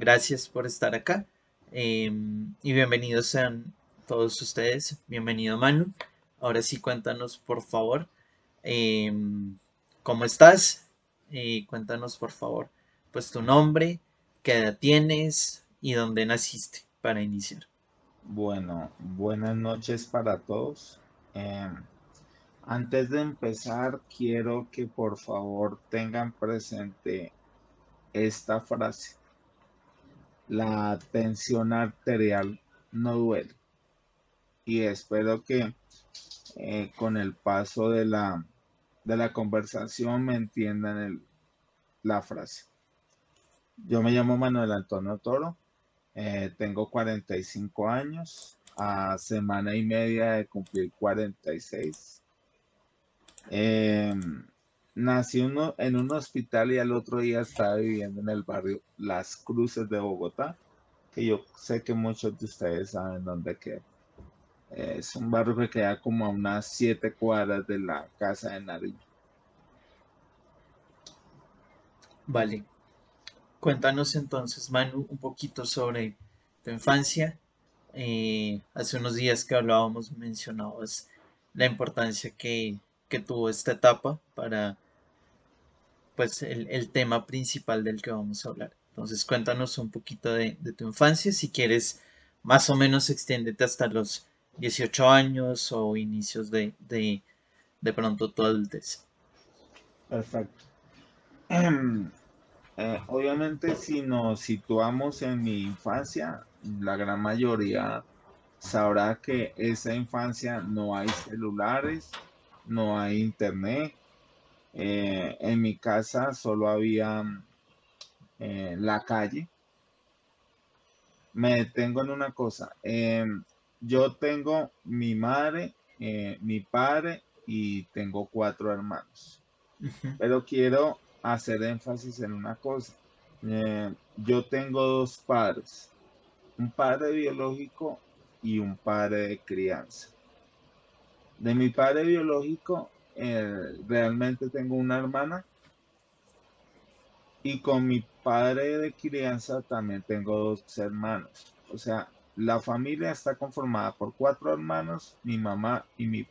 gracias por estar acá em, y bienvenidos sean todos ustedes. Bienvenido Manu. Ahora sí, cuéntanos por favor em, cómo estás y cuéntanos por favor pues tu nombre, qué edad tienes y dónde naciste para iniciar. Bueno, buenas noches para todos. Em, antes de empezar, quiero que por favor tengan presente esta frase. La tensión arterial no duele. Y espero que eh, con el paso de la, de la conversación me entiendan la frase. Yo me llamo Manuel Antonio Toro, eh, tengo 45 años, a semana y media de cumplir 46. Eh, uno, en un hospital y al otro día estaba viviendo en el barrio Las Cruces de Bogotá, que yo sé que muchos de ustedes saben dónde queda. es un barrio que queda como a unas siete cuadras de la casa de Nariño. Vale. Cuéntanos entonces, Manu, un poquito sobre tu infancia. Eh, hace unos días que hablábamos mencionabas la importancia que, tuvo esta etapa para pues el, tema principal del que vamos a hablar. Entonces cuéntanos un poquito de, tu infancia, si quieres más o menos extiéndete hasta los 18 años o inicios de, de, pronto tu adultez. Perfecto. Eh, obviamente si nos situamos en mi infancia, la gran mayoría sabrá que esa infancia no hay celulares, no hay internet. Eh, en mi casa solo había eh, la calle. Me detengo en una cosa. yo tengo mi madre, mi padre y tengo cuatro hermanos. Pero quiero hacer énfasis en una cosa. Eh, yo tengo dos padres, un padre biológico y un padre de crianza. De mi padre biológico, eh, realmente tengo una hermana y con mi padre de crianza también tengo dos hermanos. O sea, la familia está conformada por cuatro hermanos, mi mamá y mi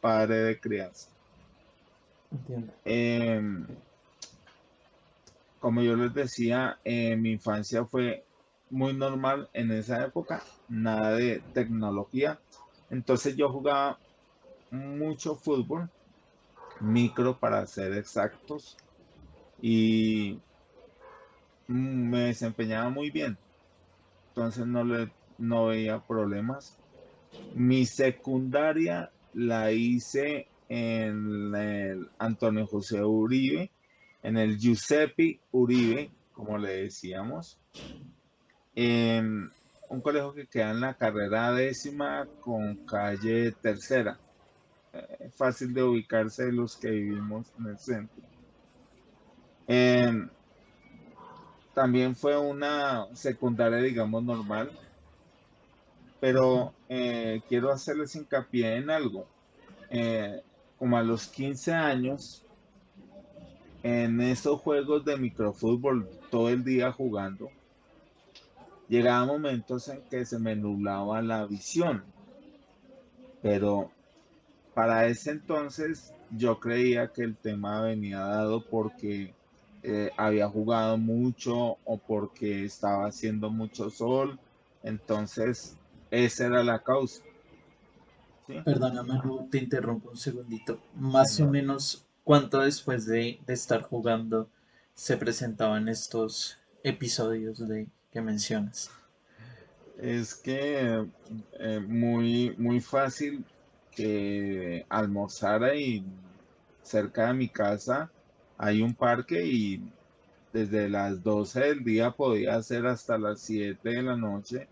padre de crianza. Entiendo. Em, como yo les decía, eh, mi infancia fue muy normal en esa época, nada de tecnología. Entonces yo jugaba mucho fútbol, micro para ser exactos, y me desempeñaba muy bien. Entonces no, le, no veía problemas. Mi secundaria la hice en el Antonio José Uribe en el Giuseppe Uribe, como le decíamos, en un colegio que queda en la carrera décima con calle tercera. Eh, fácil de ubicarse los que vivimos en el centro. también fue una secundaria, digamos, normal, pero eh, quiero hacerles hincapié en algo. Eh, como a los 15 años, en esos juegos de microfútbol todo el día jugando, llegaba momentos en que se me nublaba la visión. Pero para ese entonces yo creía que el tema venía dado porque eh, había jugado mucho o porque estaba haciendo mucho sol. Entonces, esa era la causa. Perdóname, te interrumpo un segundito. Más o menos ¿Cuánto después de, estar jugando se presentaban estos episodios de que mencionas? Es que eh, muy, muy fácil que almorzara y cerca de mi casa hay un parque y desde las 12 del día podía ser hasta las 7 de la noche,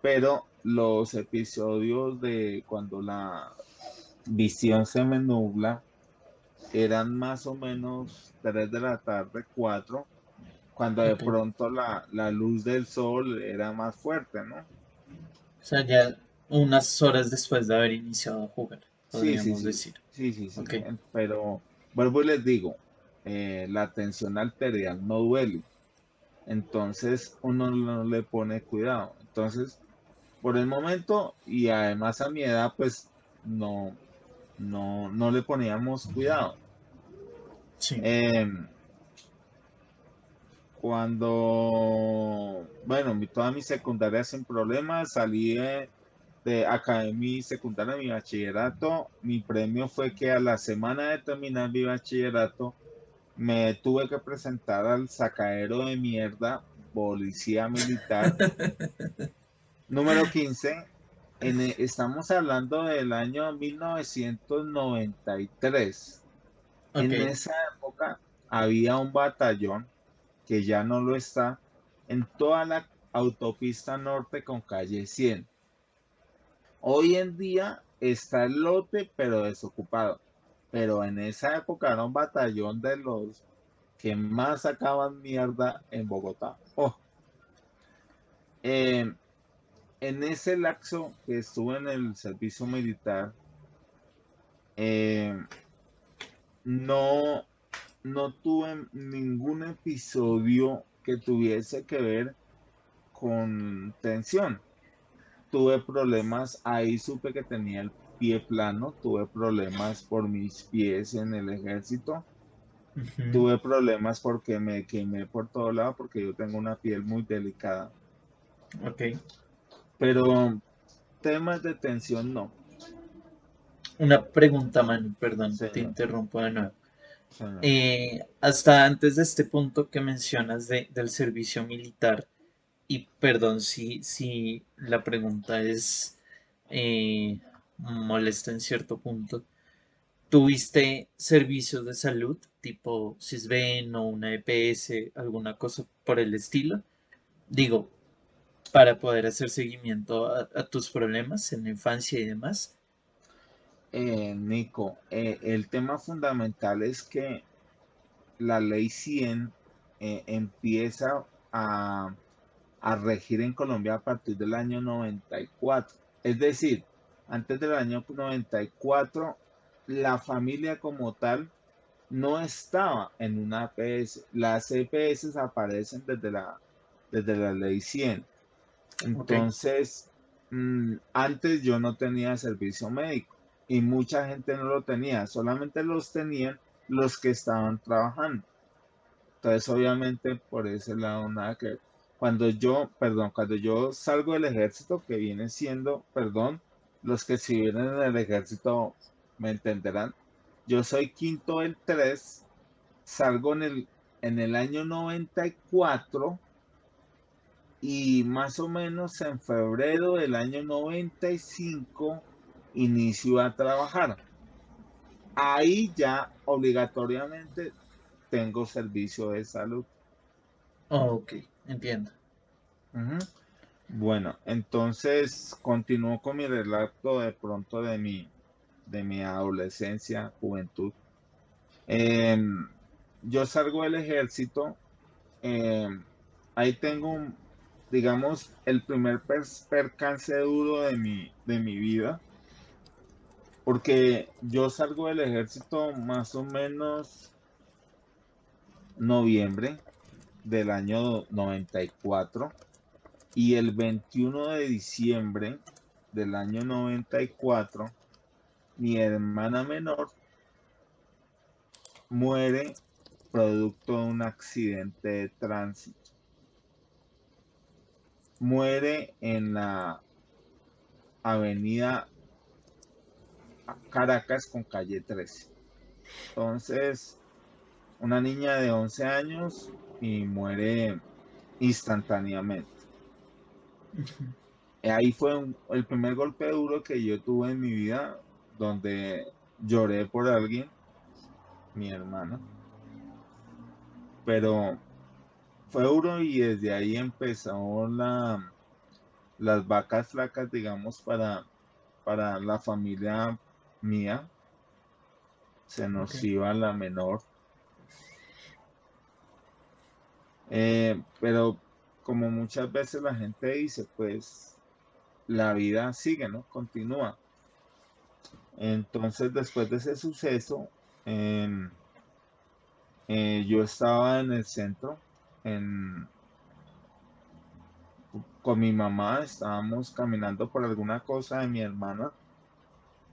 pero los episodios de cuando la visión se me nubla eran más o menos 3 de la tarde, 4, cuando de pronto la, luz del sol era más fuerte, ¿no? O sea, ya unas horas después de haber iniciado a jugar, podríamos sí, decir. Sí, sí, sí. Pero vuelvo y les digo, eh, la tensión arterial no duele. entonces uno no le pone cuidado. Entonces, por el momento y además a mi edad, pues no, no, no le poníamos cuidado. Sí. Em, cuando, bueno, mi, toda mi secundaria sin problemas, salí de, de acabé mi secundaria, mi bachillerato. Mi premio fue que a la semana de terminar mi bachillerato me tuve que presentar al sacadero de mierda, policía militar, número 15. En, estamos hablando del año 1993. En esa época había un batallón que ya no lo está en toda la autopista norte con calle 100. Hoy en día está el lote, pero desocupado. Pero en esa época era un batallón de los que más sacaban mierda en Bogotá. Oh. Eh, en ese lapso que estuve en el servicio militar, eh, no, no tuve ningún episodio que tuviese que ver con tensión. Tuve problemas, ahí supe que tenía el pie plano, tuve problemas por mis pies en el ejército, tuve problemas porque me quemé por todo lado porque yo tengo una piel muy delicada. Ok. Pero temas de tensión no. Una pregunta, Manu, perdón, te interrumpo de nuevo. Eh, hasta antes de este punto que mencionas de- del servicio militar, y perdón si, si la pregunta es eh, molesta en cierto punto, ¿tuviste servicios de salud tipo CISBEN o una EPS, alguna cosa por el estilo? Digo, para poder hacer seguimiento a, tus problemas en la infancia y demás. Eh, Nico, eh, el tema fundamental es que la ley 100 eh, empieza a, a regir en Colombia a partir del año 94. Es decir, antes del año 94, la familia como tal no estaba en una APS. Las EPS aparecen desde la, desde la ley 100. Entonces, mm, antes yo no tenía servicio médico y mucha gente no lo tenía, solamente los tenían los que estaban trabajando. Entonces, obviamente, por ese lado, nada que ver. Cuando yo, perdón, cuando yo salgo del ejército, que viene siendo, perdón, los que sirven en el ejército me entenderán. Yo soy quinto del 3, salgo en el, en el año 94 y más o menos en febrero del año 95 inicio a trabajar. Ahí ya obligatoriamente tengo servicio de salud. Oh, ok, entiendo. Bueno, entonces continúo con mi relato de pronto de mi, de mi adolescencia, juventud. Em, yo salgo del ejército, em, ahí tengo, digamos, el primer percance duro de mi, de mi vida, porque yo salgo del ejército más o menos noviembre del año 94 y el 21 de diciembre del año 94 mi hermana menor muere producto de un accidente de tránsito. Muere en la avenida Caracas con calle 13. Entonces, una niña de 11 años y muere instantáneamente. Ahí fue un- el primer golpe duro que yo tuve en mi vida, donde lloré por alguien, mi hermana. Pero fue duro y desde ahí empezó la, las vacas flacas, digamos, para, para la familia mía. Se nos iba la menor. Eh, pero como muchas veces la gente dice, pues la vida sigue, ¿no? Continúa. Entonces, después de ese suceso, em, eh, yo estaba en el centro, en, con mi mamá, estábamos caminando por alguna cosa de mi hermana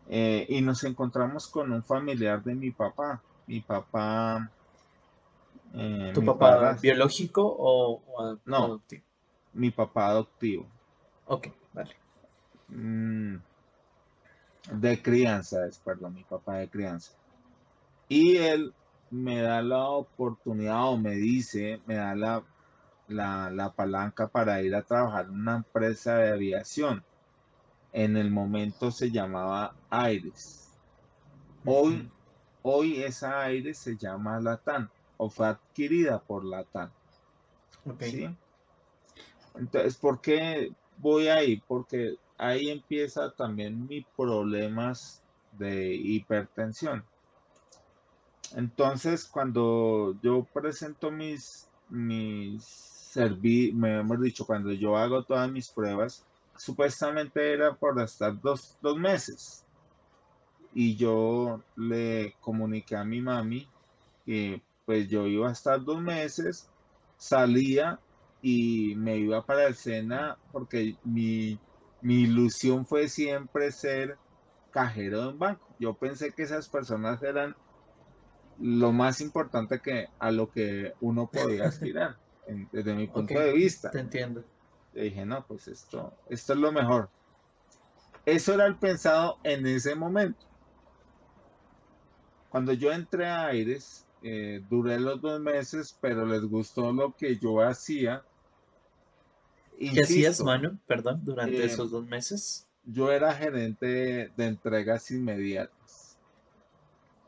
eh, y nos encontramos con un familiar de mi papá. Mi papá... eh, ¿Tu papá biológico o, no, adoptivo? Mi papá adoptivo. Ok, vale. Mm, de crianza, es, perdón, mi papá de crianza. Y él me da la oportunidad o me dice, me da la, la, palanca para ir a trabajar en una empresa de aviación. En el momento se llamaba Aires. Hoy, hoy esa Aires se llama Latam o fue adquirida por Latam. ¿Sí? Entonces, ¿por qué voy ahí? Porque ahí empieza también mis problemas de hipertensión. Entonces, cuando yo presento mis, mis serví, me hemos dicho, cuando yo hago todas mis pruebas, supuestamente era por estar dos, dos meses. Y yo le comuniqué a mi mami que pues yo iba a estar dos meses, salía y me iba para el Sena porque mi, mi ilusión fue siempre ser cajero de un banco. Yo pensé que esas personas eran lo más importante que a lo que uno podía aspirar, desde mi punto de vista. Te entiendo. Le dije, no, pues esto, esto es lo mejor. Eso era el pensado en ese momento. Cuando yo entré a Aires, eh, duré los dos meses, pero les gustó lo que yo hacía. ¿Qué hacías, mano? Perdón, durante eh, esos dos meses. Yo era gerente de entregas inmediatas.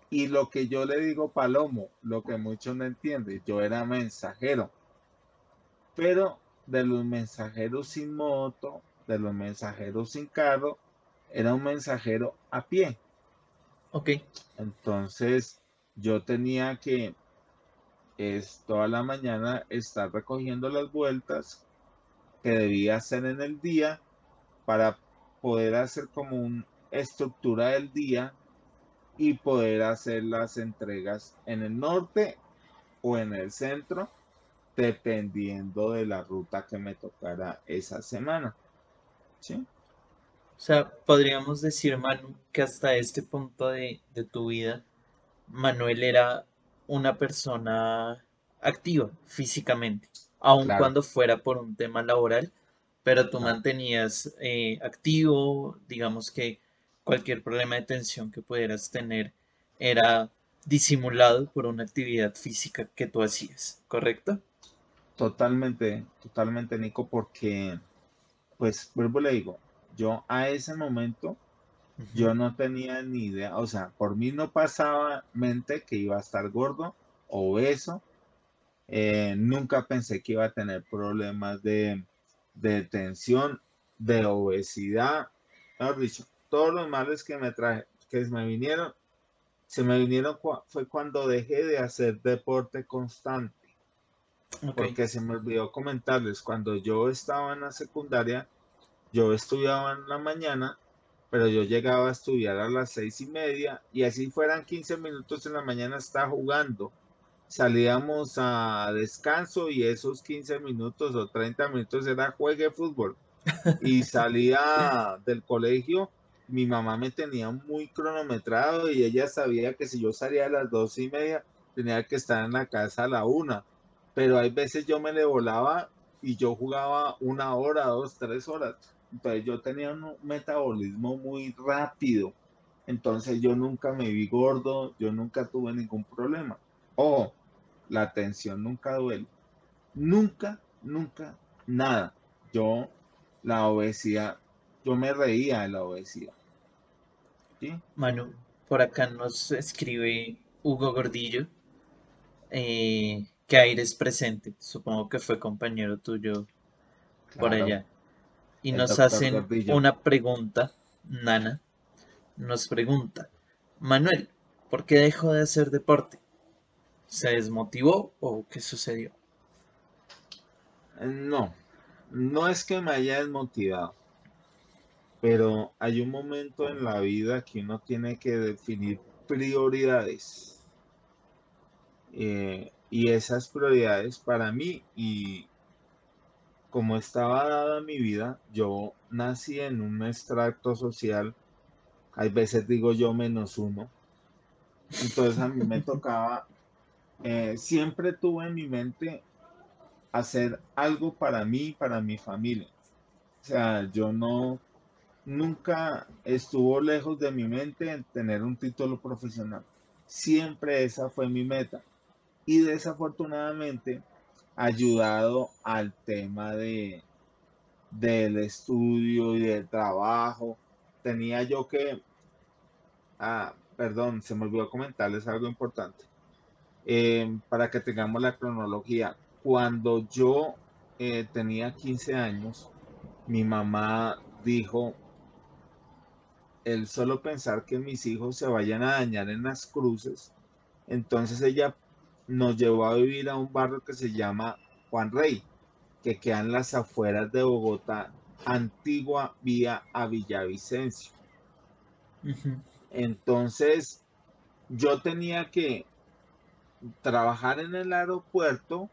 Y lo que yo le digo Palomo, lo que muchos no entienden, yo era mensajero. Pero de los mensajeros sin moto, de los mensajeros sin carro, era un mensajero a pie. Ok. Entonces yo tenía que es, toda la mañana estar recogiendo las vueltas que debía hacer en el día para poder hacer como una estructura del día y poder hacer las entregas en el norte o en el centro, dependiendo de la ruta que me tocara esa semana. ¿Sí? O sea, podríamos decir, Manu, que hasta este punto de, tu vida, Manuel era una persona activa físicamente, aun cuando fuera por un tema laboral, pero tú mantenías eh, activo, digamos que cualquier problema de tensión que pudieras tener era disimulado por una actividad física que tú hacías, ¿correcto? Totalmente, totalmente, Nico, porque, pues, vuelvo le digo, yo a ese momento, yo no tenía ni idea, o sea, por mí no pasaba mente que iba a estar gordo, obeso, eh, nunca pensé que iba a tener problemas de, de tensión, de obesidad, mejor dicho, todos los males que me traje, que me vinieron, se me vinieron fue cuando dejé de hacer deporte constante. Porque se me olvidó comentarles, cuando yo estaba en la secundaria, yo estudiaba en la mañana, pero yo llegaba a estudiar a las seis y media y así fueran 15 minutos en la mañana estaba jugando. Salíamos a descanso y esos 15 minutos o 30 minutos era juegue fútbol. Y salía del colegio mi mamá me tenía muy cronometrado y ella sabía que si yo salía a las dos y media tenía que estar en la casa a la una. Pero hay veces yo me le volaba y yo jugaba una hora, dos, tres horas. Entonces yo tenía un metabolismo muy rápido. Entonces yo nunca me vi gordo, yo nunca tuve ningún problema. O la tensión nunca duele. Nunca, nunca, nada. Yo, la obesidad, yo me reía de la obesidad. Manu, por acá nos escribe Hugo Gordillo, eh, que Aires presente, supongo que fue compañero tuyo por allá. Y nos hacen una pregunta, Nana, nos pregunta, Manuel, ¿por qué dejó de hacer deporte? ¿Se desmotivó o qué sucedió? No, no es que me haya desmotivado pero hay un momento en la vida que uno tiene que definir prioridades. Eh, y esas prioridades para mí y como estaba dada mi vida, yo nací en un extracto social, hay veces digo yo menos uno, entonces a mí me tocaba, eh, siempre tuve en mi mente hacer algo para mí, para mi familia. O sea, yo no, nunca estuvo lejos de mi mente en tener un título profesional. Siempre esa fue mi meta. Y desafortunadamente, ayudado al tema de, del estudio y del trabajo, tenía yo que, ah, perdón, se me olvidó comentarles algo importante. Eh, para que tengamos la cronología, cuando yo eh, tenía 15 años, mi mamá dijo, el solo pensar que mis hijos se vayan a dañar en las cruces, entonces ella nos llevó a vivir a un barrio que se llama Juan Rey, que queda en las afueras de Bogotá, antigua vía a Villavicencio. Entonces, yo tenía que trabajar en el aeropuerto,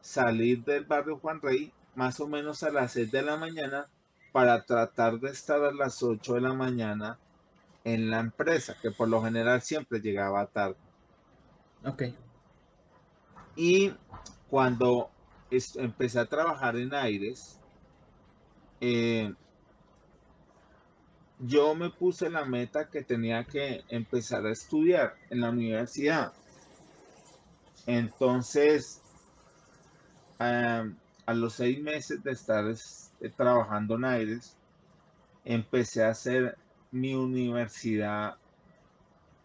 salir del barrio Juan Rey más o menos a las 6 de la mañana para tratar de estar a las 8 de la mañana en la empresa, que por lo general siempre llegaba tarde. Ok. Y cuando empecé a trabajar en Aires, eh, yo me puse la meta que tenía que empezar a estudiar en la universidad. Entonces, a los seis meses de estar eh, trabajando en Aires, empecé a hacer mi universidad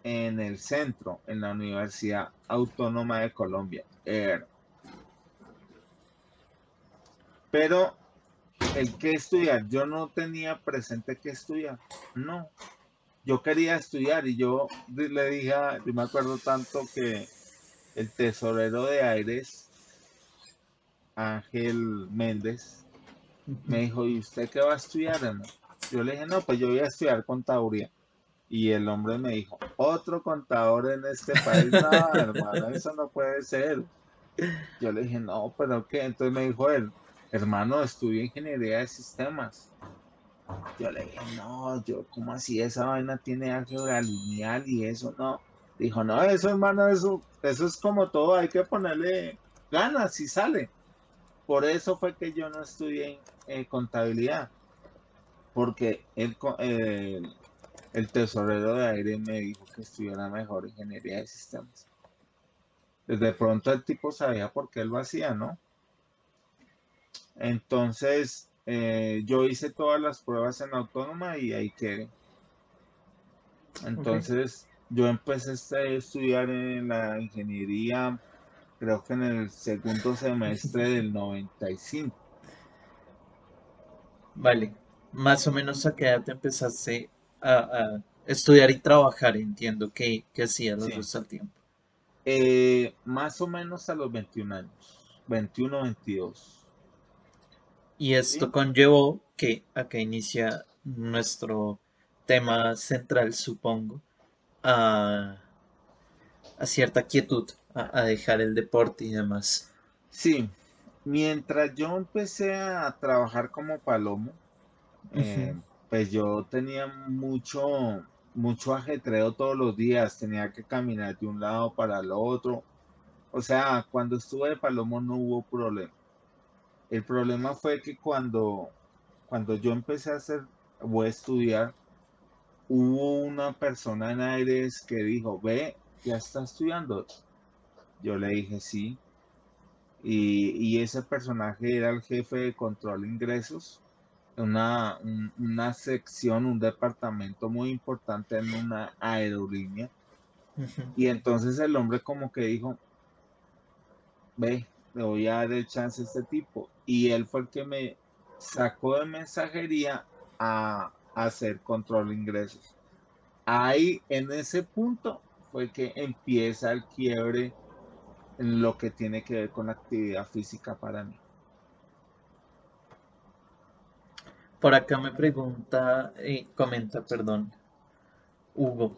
en el centro, en la Universidad Autónoma de Colombia, Pero el que estudiar, yo no tenía presente que estudiar, no. Yo quería estudiar y yo le dije, yo me acuerdo tanto que el tesorero de Aires Ángel Méndez, me dijo, ¿y usted qué va a estudiar, hermano? Yo le dije, no, pues yo voy a estudiar contaduría. Y el hombre me dijo, otro contador en este país, no, hermano, eso no puede ser. Yo le dije, no, pero ¿qué? Entonces me dijo él, hermano, estudio ingeniería de sistemas. Yo le dije, no, yo, ¿cómo así? Esa vaina tiene álgebra lineal y eso, no. Dijo, no, eso, hermano, eso, eso es como todo, hay que ponerle ganas y sale. Por eso fue que yo no estudié en contabilidad, porque el, el tesorero de aire me dijo que estudiara mejor ingeniería de sistemas. Desde pronto el tipo sabía por qué él lo hacía, ¿no? Entonces, eh, yo hice todas las pruebas en autónoma y ahí quedé. Entonces, yo empecé a estudiar en la ingeniería creo que en el segundo semestre del 95. Vale, más o menos a qué edad te empezaste a, estudiar y trabajar, entiendo que, que hacías los dos al tiempo. Eh, más o menos a los 21 años, 21, 22. Y esto conllevó que acá inicia nuestro tema central, supongo, a, a cierta quietud a, dejar el deporte y demás. Sí, mientras yo empecé a trabajar como palomo, eh, pues yo tenía mucho, mucho ajetreo todos los días, tenía que caminar de un lado para el otro. O sea, cuando estuve de palomo no hubo problema. El problema fue que cuando, cuando yo empecé a hacer o a estudiar, hubo una persona en Aires que dijo, ve, ya está estudiando, yo le dije sí. Y, ese personaje era el jefe de control de ingresos, una, una sección, un departamento muy importante en una aerolínea. Y entonces el hombre como que dijo, ve, le voy a dar el chance a este tipo. Y él fue el que me sacó de mensajería a, a hacer control de ingresos. Ahí, en ese punto, fue que empieza el quiebre en lo que tiene que ver con la actividad física para mí. Por acá me pregunta, eh, comenta, perdón, Hugo.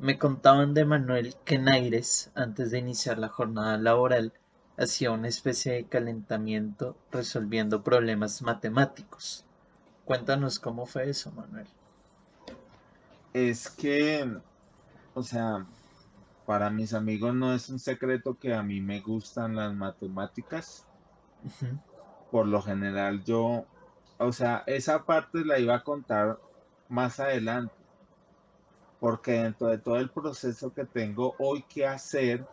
Me contaban de Manuel que en Aires, antes de iniciar la jornada laboral, hacía una especie de calentamiento resolviendo problemas matemáticos. Cuéntanos cómo fue eso, Manuel. Es que, o sea, para mis amigos no es un secreto que a mí me gustan las matemáticas. Por lo general yo, o sea, esa parte la iba a contar más adelante. Porque dentro de todo el proceso que tengo hoy que hacer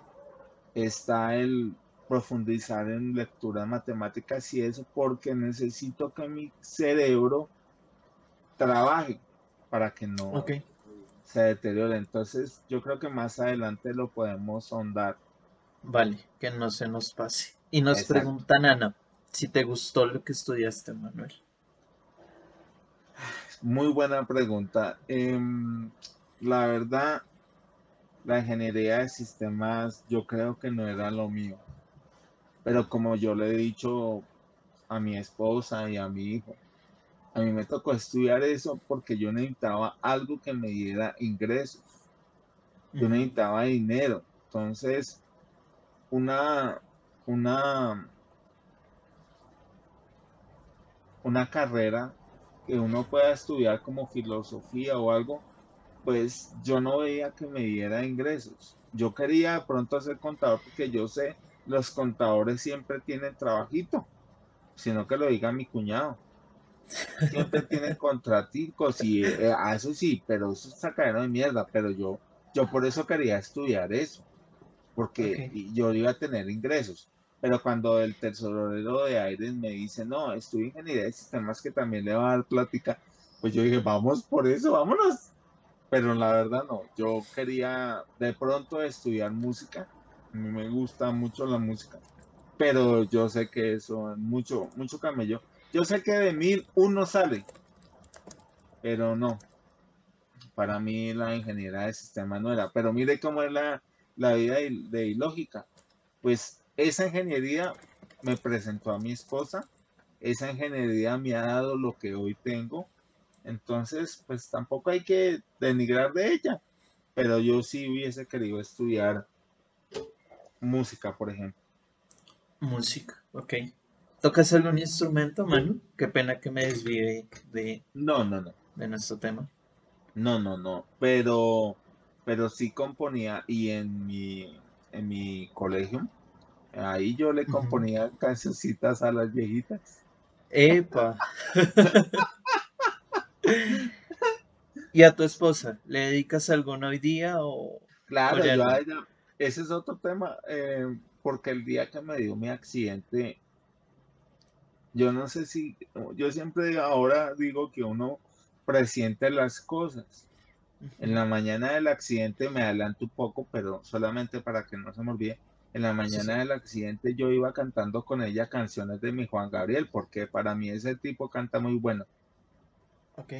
está el profundizar en lecturas matemáticas y eso porque necesito que mi cerebro trabaje para que no se deteriore. Entonces yo creo que más adelante lo podemos ahondar. Vale, que no se nos pase. Y nos preguntan, Ana, si te gustó lo que estudiaste, Manuel. Muy buena pregunta. Em, la verdad, la ingeniería de sistemas yo creo que no era lo mío. Pero como yo le he dicho a mi esposa y a mi hijo, a mí me tocó estudiar eso porque yo necesitaba algo que me diera ingresos. Yo necesitaba dinero. Entonces, una, una, una carrera que uno pueda estudiar como filosofía o algo, pues yo no veía que me diera ingresos. Yo quería de pronto ser contador porque yo sé los contadores siempre tienen trabajito, sino que lo diga mi cuñado. Siempre tienen contraticos y eh, a eso sí, pero eso es sacadero de mierda, pero yo, yo por eso quería estudiar eso, porque yo iba a tener ingresos. Pero cuando el tesorero de Aires me dice, no, estudio ingeniería de sistemas que también le va a dar plática, pues yo dije, vamos por eso, vámonos. Pero la verdad no, yo quería de pronto estudiar música a mí me gusta mucho la música, pero yo sé que eso es mucho, mucho camello. Yo sé que de mil uno sale, pero no. Para mí la ingeniería de sistema no era. Pero mire cómo es la, la vida de, ilógica. Pues esa ingeniería me presentó a mi esposa. Esa ingeniería me ha dado lo que hoy tengo. Entonces, pues tampoco hay que denigrar de ella. Pero yo sí hubiese querido estudiar música, por ejemplo. Música, ok. ¿Tocas algún instrumento, Manu? Qué pena que me desvíe de... No, no, no. De nuestro tema. No, no, no. Pero, pero sí componía y en mi, en mi colegio, ahí yo le componía cancioncitas a las viejitas. ¡Epa! ¿Y a tu esposa? ¿Le dedicas alguno hoy día o...? Claro, yo a ella, ese es otro tema, eh, porque el día que me dio mi accidente, yo no sé si, yo siempre ahora digo que uno presiente las cosas. En la mañana del accidente me adelanto un poco, pero solamente para que no se me olvide. En la mañana del accidente yo iba cantando con ella canciones de mi Juan Gabriel, porque para mí ese tipo canta muy bueno. Ok.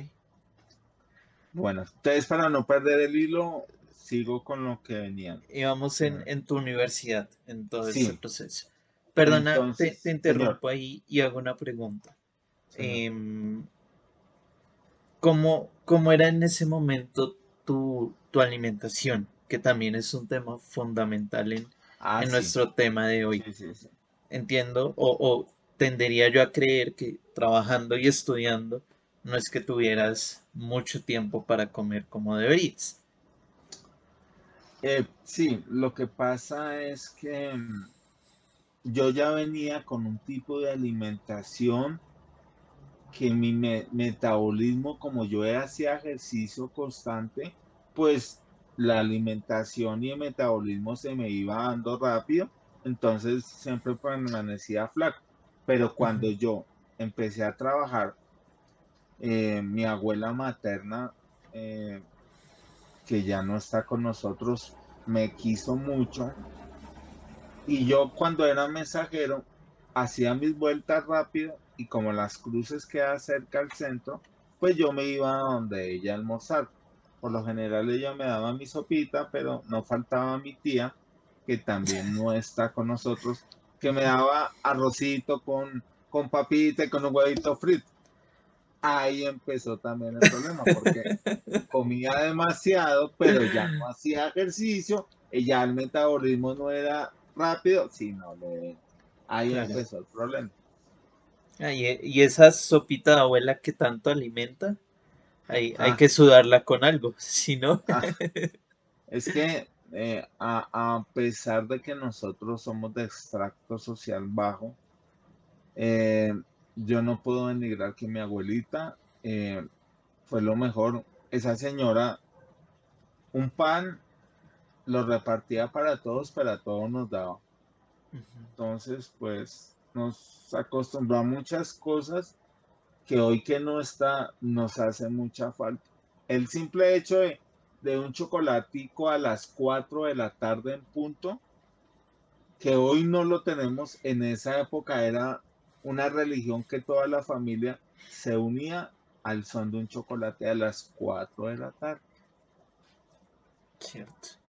Bueno, entonces para no perder el hilo, sigo con lo que venían. Íbamos en, en tu universidad, en todo ese proceso. Perdona, te, interrumpo ahí y hago una pregunta. Em, ¿cómo, era en ese momento tu, alimentación? Que también es un tema fundamental en, ah, nuestro tema de hoy. Entiendo, o, o tendería yo a creer que trabajando y estudiando no es que tuvieras mucho tiempo para comer como deberías. Eh, sí, lo que pasa es que mm, yo ya venía con un tipo de alimentación que mi metabolismo, como yo hacía ejercicio constante, pues la alimentación y el metabolismo se me iba dando rápido, entonces siempre permanecía flaco. Pero cuando yo empecé a trabajar, eh, mi abuela materna eh, que ya no está con nosotros, me quiso mucho. Y yo cuando era mensajero, hacía mis vueltas rápido y como las cruces quedan cerca al centro, pues yo me iba a donde ella almorzar. Por lo general ella me daba mi sopita, pero no faltaba mi tía, que también no está con nosotros, que me daba arrocito con, con papita y con un huevito frito ahí empezó también el problema, porque comía demasiado, pero ya no hacía ejercicio, y ya el metabolismo no era rápido, sí, no le... Ahí Claro. empezó el problema. Ah, y, y esa sopita de abuela que tanto alimenta, hay, hay Ah, que sudarla con algo, si no, ah, es que eh, a, a pesar de que nosotros somos de extracto social bajo, eh, yo no puedo denigrar que mi abuelita eh, fue lo mejor. Esa señora, un pan lo repartía para todos, pero a todos nos daba. Entonces, pues nos acostumbró a muchas cosas que hoy que no está nos hace mucha falta. El simple hecho de, de un chocolatico a las 4 de la tarde en punto, que hoy no lo tenemos, en esa época era una religión que toda la familia se unía al son de un chocolate a las 4 de la tarde. Cierto.